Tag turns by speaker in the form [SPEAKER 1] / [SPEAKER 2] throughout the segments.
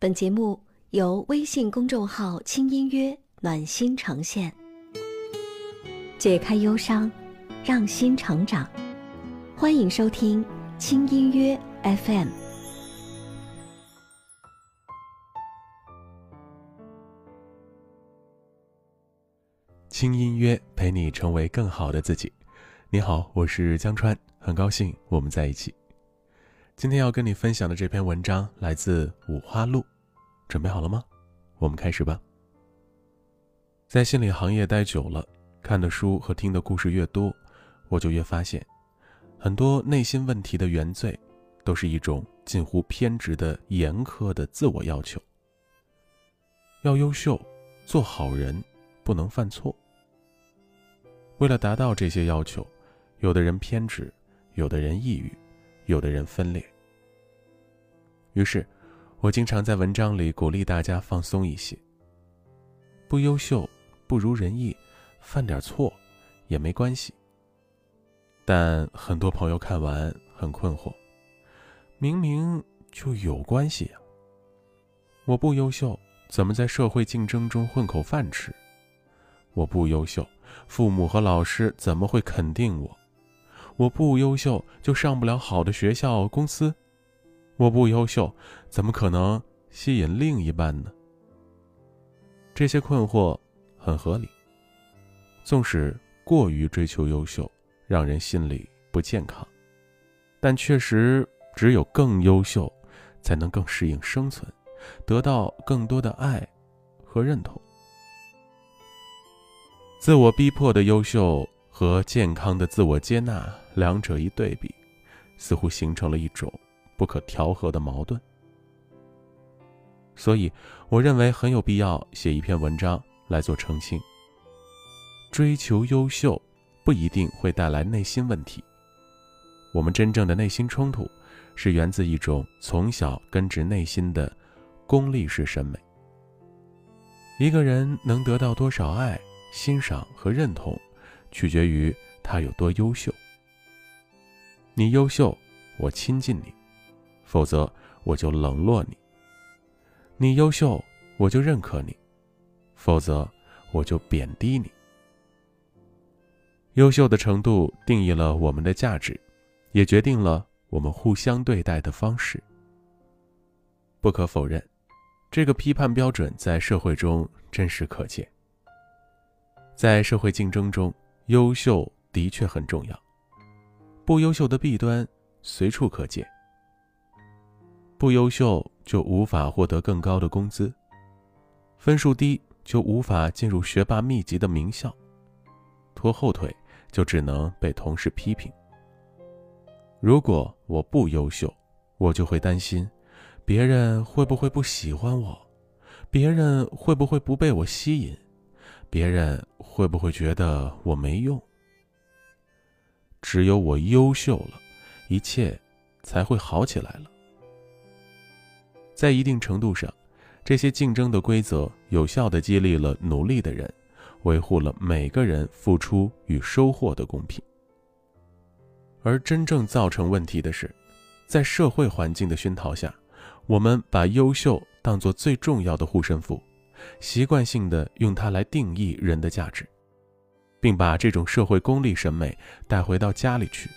[SPEAKER 1] 本节目由微信公众号“轻音乐暖心呈现，解开忧伤，让心成长。欢迎收听轻音乐 FM。
[SPEAKER 2] 轻音乐陪你成为更好的自己。你好，我是江川，很高兴我们在一起。今天要跟你分享的这篇文章来自五花路，准备好了吗？我们开始吧。在心理行业待久了，看的书和听的故事越多，我就越发现，很多内心问题的原罪，都是一种近乎偏执的严苛的自我要求。要优秀，做好人，不能犯错。为了达到这些要求，有的人偏执，有的人抑郁。有的人分裂，于是，我经常在文章里鼓励大家放松一些。不优秀，不如人意，犯点错也没关系。但很多朋友看完很困惑，明明就有关系呀。我不优秀，怎么在社会竞争中混口饭吃？我不优秀，父母和老师怎么会肯定我？我不优秀就上不了好的学校、公司，我不优秀怎么可能吸引另一半呢？这些困惑很合理。纵使过于追求优秀，让人心里不健康，但确实只有更优秀，才能更适应生存，得到更多的爱和认同。自我逼迫的优秀。和健康的自我接纳两者一对比，似乎形成了一种不可调和的矛盾。所以，我认为很有必要写一篇文章来做澄清。追求优秀不一定会带来内心问题。我们真正的内心冲突，是源自一种从小根植内心的功利式审美。一个人能得到多少爱、欣赏和认同？取决于他有多优秀。你优秀，我亲近你；否则，我就冷落你。你优秀，我就认可你；否则，我就贬低你。优秀的程度定义了我们的价值，也决定了我们互相对待的方式。不可否认，这个批判标准在社会中真实可见。在社会竞争中。优秀的确很重要，不优秀的弊端随处可见。不优秀就无法获得更高的工资，分数低就无法进入学霸密集的名校，拖后腿就只能被同事批评。如果我不优秀，我就会担心，别人会不会不喜欢我，别人会不会不被我吸引。别人会不会觉得我没用？只有我优秀了，一切才会好起来了。在一定程度上，这些竞争的规则有效的激励了努力的人，维护了每个人付出与收获的公平。而真正造成问题的是，在社会环境的熏陶下，我们把优秀当作最重要的护身符。习惯性的用它来定义人的价值，并把这种社会功利审美带回到家里去，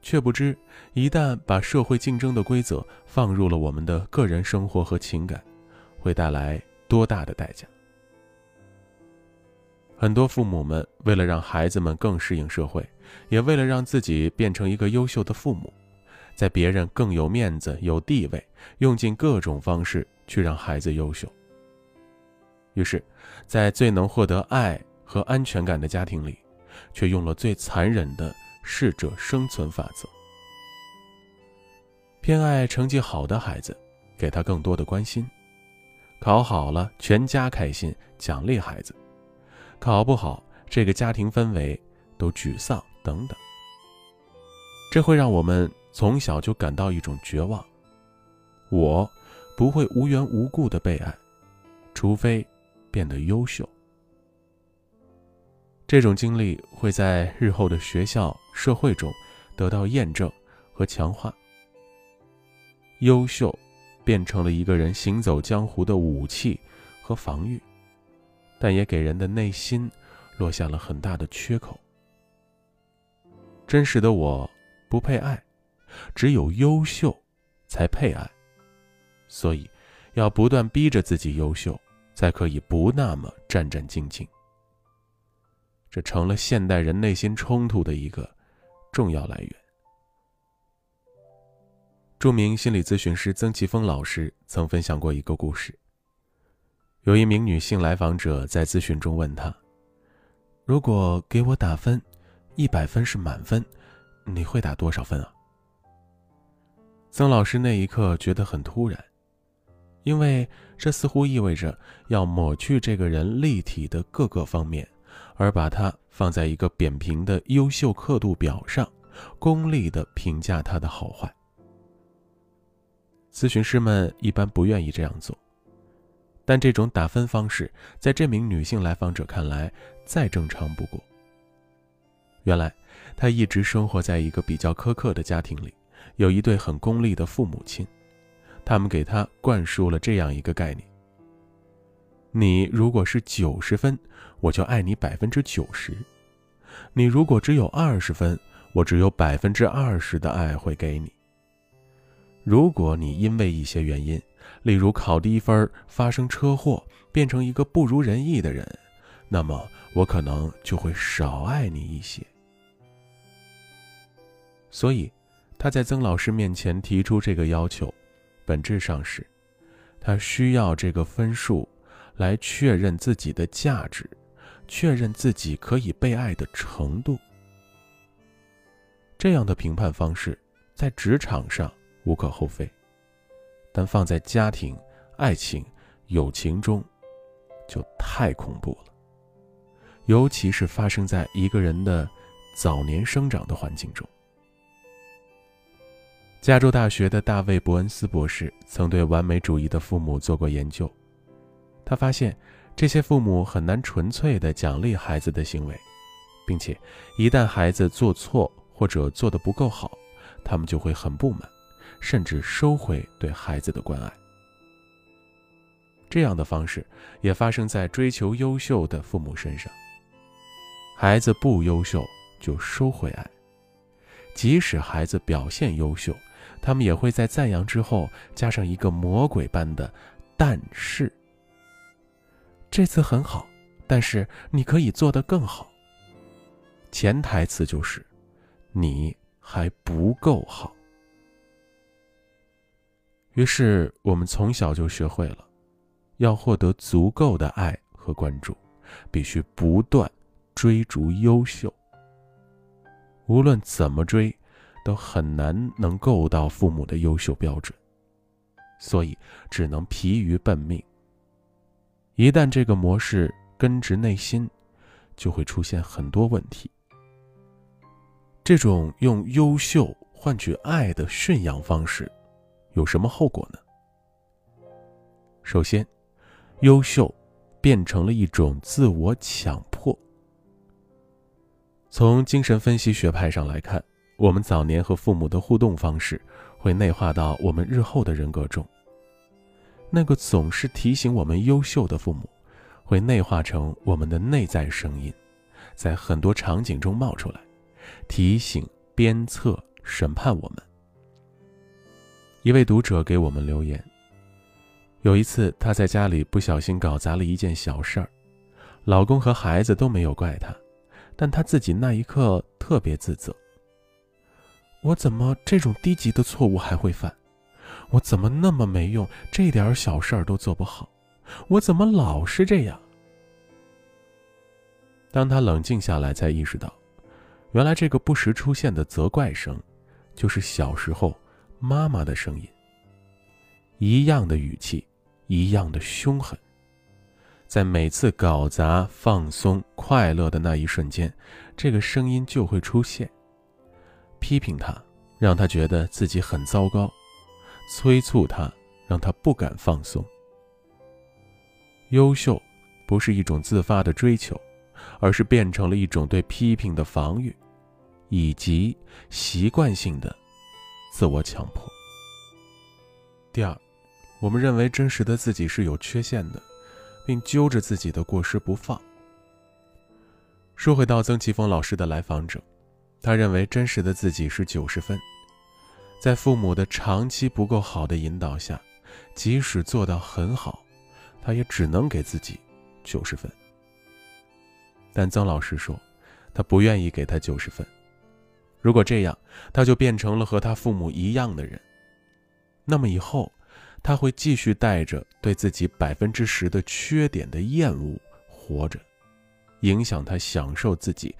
[SPEAKER 2] 却不知一旦把社会竞争的规则放入了我们的个人生活和情感，会带来多大的代价。很多父母们为了让孩子们更适应社会，也为了让自己变成一个优秀的父母，在别人更有面子、有地位，用尽各种方式去让孩子优秀。于是，在最能获得爱和安全感的家庭里，却用了最残忍的适者生存法则。偏爱成绩好的孩子，给他更多的关心；考好了，全家开心，奖励孩子；考不好，这个家庭氛围都沮丧等等。这会让我们从小就感到一种绝望：我不会无缘无故的被爱，除非。变得优秀，这种经历会在日后的学校、社会中得到验证和强化。优秀变成了一个人行走江湖的武器和防御，但也给人的内心落下了很大的缺口。真实的我不配爱，只有优秀才配爱，所以要不断逼着自己优秀，才可以不那么战战兢兢。这成了现代人内心冲突的一个重要来源。著名心理咨询师曾奇峰老师曾分享过一个故事。有一名女性来访者在咨询中问他：“如果给我打分，一百分是满分，你会打多少分啊？”曾老师那一刻觉得很突然，因为这似乎意味着要抹去这个人立体的各个方面，而把它放在一个扁平的优秀刻度表上，功利的评价它的好坏。咨询师们一般不愿意这样做，但这种打分方式在这名女性来访者看来再正常不过。原来，她一直生活在一个比较苛刻的家庭里，有一对很功利的父母亲，他们给她灌输了这样一个概念：你如果是九十分，我就爱你百分之九十；你如果只有二十分，我只有百分之二十的爱会给你。如果你因为一些原因，例如考低分、发生车祸，变成一个不如人意的人，那么我可能就会少爱你一些。所以，他在曾老师面前提出这个要求，本质上是，他需要这个分数来确认自己的价值，确认自己可以被爱的程度。这样的评判方式，在职场上。无可厚非，但放在家庭、爱情、友情中，就太恐怖了。尤其是发生在一个人的早年生长的环境中。加州大学的大卫·伯恩斯博士曾对完美主义的父母做过研究，他发现这些父母很难纯粹的奖励孩子的行为，并且一旦孩子做错或者做得不够好，他们就会很不满。甚至收回对孩子的关爱。这样的方式也发生在追求优秀的父母身上。孩子不优秀就收回爱，即使孩子表现优秀，他们也会在赞扬之后加上一个魔鬼般的“但是”。这次很好，但是你可以做得更好。潜台词就是，你还不够好。于是，我们从小就学会了，要获得足够的爱和关注，必须不断追逐优秀。无论怎么追，都很难能够到父母的优秀标准，所以只能疲于奔命。一旦这个模式根植内心，就会出现很多问题。这种用优秀换取爱的驯养方式。有什么后果呢？首先，优秀变成了一种自我强迫。从精神分析学派上来看，我们早年和父母的互动方式会内化到我们日后的人格中。那个总是提醒我们优秀的父母，会内化成我们的内在声音，在很多场景中冒出来，提醒、鞭策、审判我们。一位读者给我们留言。有一次，他在家里不小心搞砸了一件小事儿，老公和孩子都没有怪他，但他自己那一刻特别自责。我怎么这种低级的错误还会犯？我怎么那么没用，这点小事儿都做不好？我怎么老是这样？当他冷静下来，才意识到，原来这个不时出现的责怪声，就是小时候。妈妈的声音，一样的语气，一样的凶狠。在每次搞砸、放松、快乐的那一瞬间，这个声音就会出现，批评他，让他觉得自己很糟糕；催促他，让他不敢放松。优秀，不是一种自发的追求，而是变成了一种对批评的防御，以及习惯性的。自我强迫。第二，我们认为真实的自己是有缺陷的，并揪着自己的过失不放。说回到曾奇峰老师的来访者，他认为真实的自己是九十分，在父母的长期不够好的引导下，即使做到很好，他也只能给自己九十分。但曾老师说，他不愿意给他九十分，如果这样，他就变成了和他父母一样的人，那么以后。他会继续带着对自己百分之十的缺点的厌恶活着，影响他享受自己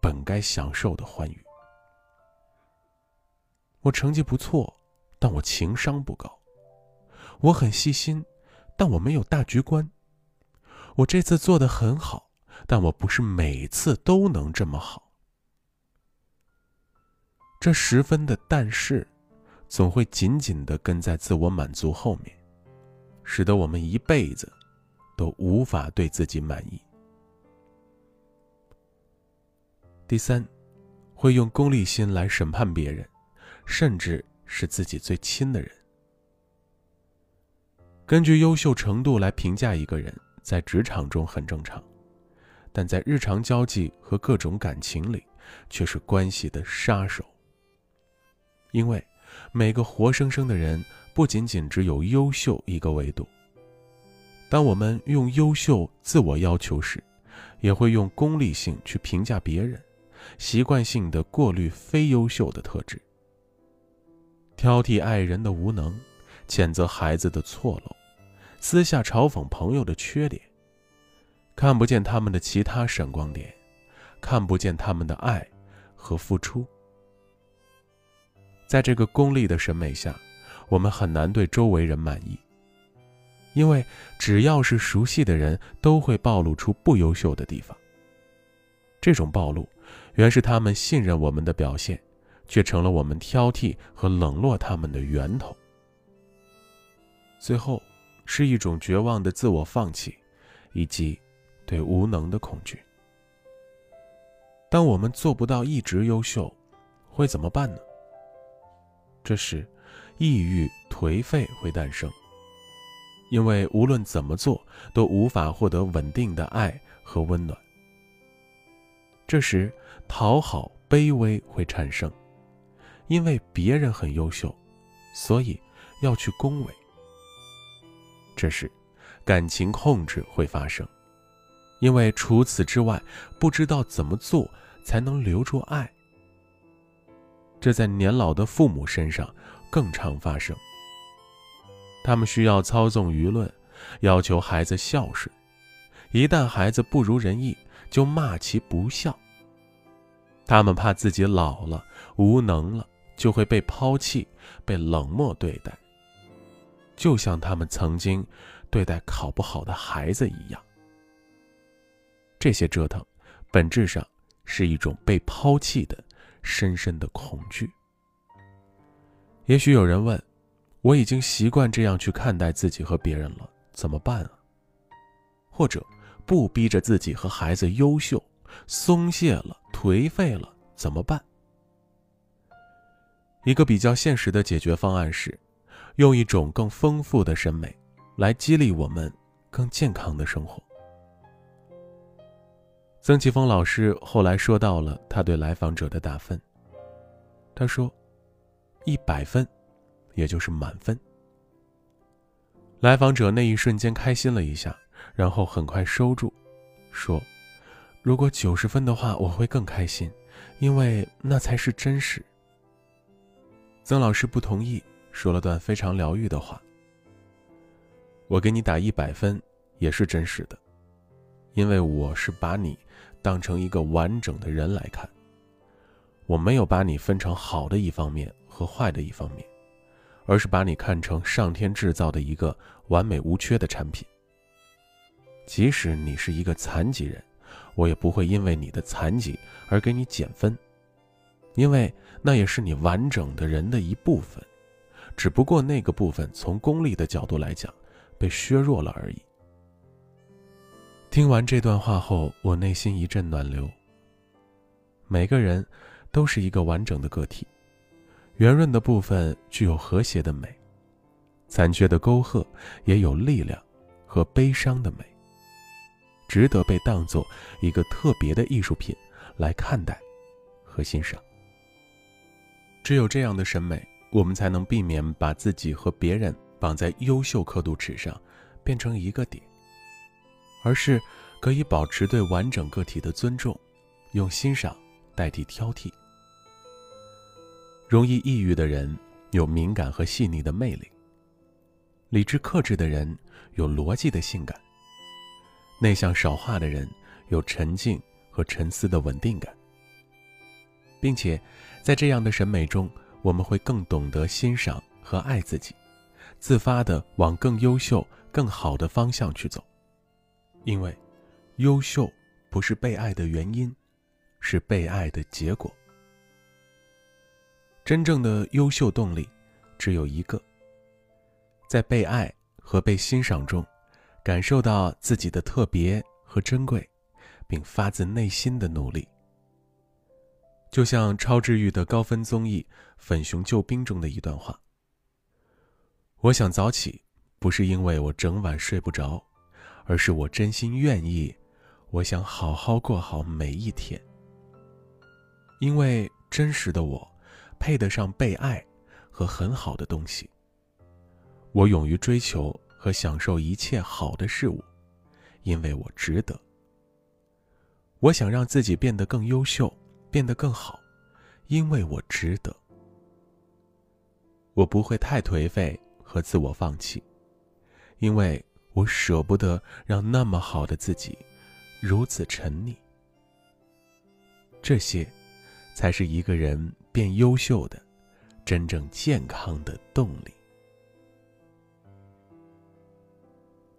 [SPEAKER 2] 本该享受的欢愉。我成绩不错，但我情商不高；我很细心，但我没有大局观；我这次做的很好，但我不是每次都能这么好。这十分的但是。总会紧紧的跟在自我满足后面，使得我们一辈子都无法对自己满意。第三，会用功利心来审判别人，甚至是自己最亲的人。根据优秀程度来评价一个人，在职场中很正常，但在日常交际和各种感情里，却是关系的杀手。因为。每个活生生的人，不仅仅只有优秀一个维度。当我们用优秀自我要求时，也会用功利性去评价别人，习惯性的过滤非优秀的特质，挑剔爱人的无能，谴责孩子的错漏，私下嘲讽朋友的缺点，看不见他们的其他闪光点，看不见他们的爱和付出。在这个功利的审美下，我们很难对周围人满意，因为只要是熟悉的人，都会暴露出不优秀的地方。这种暴露，原是他们信任我们的表现，却成了我们挑剔和冷落他们的源头。最后，是一种绝望的自我放弃，以及对无能的恐惧。当我们做不到一直优秀，会怎么办呢？这时，抑郁、颓废会诞生，因为无论怎么做都无法获得稳定的爱和温暖。这时，讨好、卑微会产生，因为别人很优秀，所以要去恭维。这时，感情控制会发生，因为除此之外不知道怎么做才能留住爱。这在年老的父母身上更常发生。他们需要操纵舆论，要求孩子孝顺。一旦孩子不如人意，就骂其不孝。他们怕自己老了、无能了，就会被抛弃、被冷漠对待，就像他们曾经对待考不好的孩子一样。这些折腾，本质上是一种被抛弃的。深深的恐惧。也许有人问：“我已经习惯这样去看待自己和别人了，怎么办啊？”或者不逼着自己和孩子优秀，松懈了、颓废了，怎么办？一个比较现实的解决方案是，用一种更丰富的审美，来激励我们更健康的生活。曾奇峰老师后来说到了他对来访者的打分。他说：“一百分，也就是满分。”来访者那一瞬间开心了一下，然后很快收住，说：“如果九十分的话，我会更开心，因为那才是真实。”曾老师不同意，说了段非常疗愈的话：“我给你打一百分，也是真实的，因为我是把你。”当成一个完整的人来看，我没有把你分成好的一方面和坏的一方面，而是把你看成上天制造的一个完美无缺的产品。即使你是一个残疾人，我也不会因为你的残疾而给你减分，因为那也是你完整的人的一部分，只不过那个部分从功利的角度来讲，被削弱了而已。听完这段话后，我内心一阵暖流。每个人都是一个完整的个体，圆润的部分具有和谐的美，残缺的沟壑也有力量和悲伤的美，值得被当作一个特别的艺术品来看待和欣赏。只有这样的审美，我们才能避免把自己和别人绑在优秀刻度尺上，变成一个点，而是可以保持对完整个体的尊重，用欣赏代替挑剔。容易抑郁的人有敏感和细腻的魅力，理智克制的人有逻辑的性感，内向少话的人有沉静和沉思的稳定感，并且在这样的审美中，我们会更懂得欣赏和爱自己，自发的往更优秀、更好的方向去走，因为优秀不是被爱的原因，是被爱的结果。真正的优秀动力，只有一个。在被爱和被欣赏中，感受到自己的特别和珍贵，并发自内心的努力。就像超治愈的高分综艺《粉熊救兵》中的一段话：“我想早起，不是因为我整晚睡不着，而是我真心愿意。我想好好过好每一天，因为真实的我。”配得上被爱和很好的东西。我勇于追求和享受一切好的事物，因为我值得。我想让自己变得更优秀，变得更好，因为我值得。我不会太颓废和自我放弃，因为我舍不得让那么好的自己如此沉溺。这些，才是一个人。变优秀的，真正健康的动力。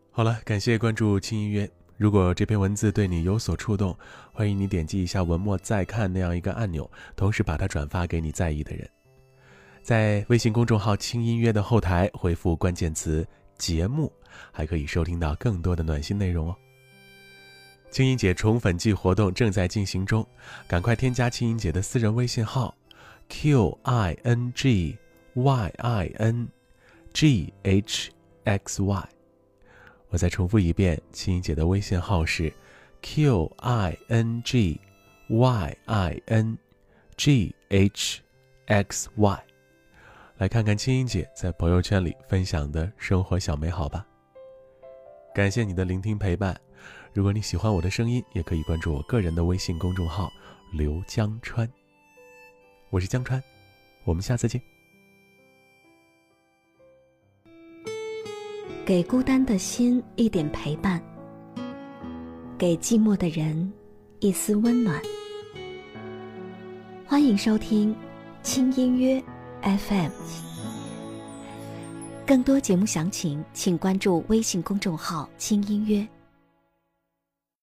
[SPEAKER 2] 好了，感谢关注轻音乐。如果这篇文字对你有所触动，欢迎你点击一下文末再看那样一个按钮，同时把它转发给你在意的人。在微信公众号“轻音乐”的后台回复关键词“节目”，还可以收听到更多的暖心内容哦。青音姐宠粉季活动正在进行中，赶快添加青音姐的私人微信号。Q I N G Y I N G H X Y，我再重复一遍，青音姐的微信号是 Q I N G Y I N G H X Y，来看看青音姐在朋友圈里分享的生活小美好吧。感谢你的聆听陪伴，如果你喜欢我的声音，也可以关注我个人的微信公众号刘江川。我是江川，我们下次见。
[SPEAKER 1] 给孤单的心一点陪伴，给寂寞的人一丝温暖。欢迎收听轻音乐 FM，更多节目详情请关注微信公众号“轻音乐”。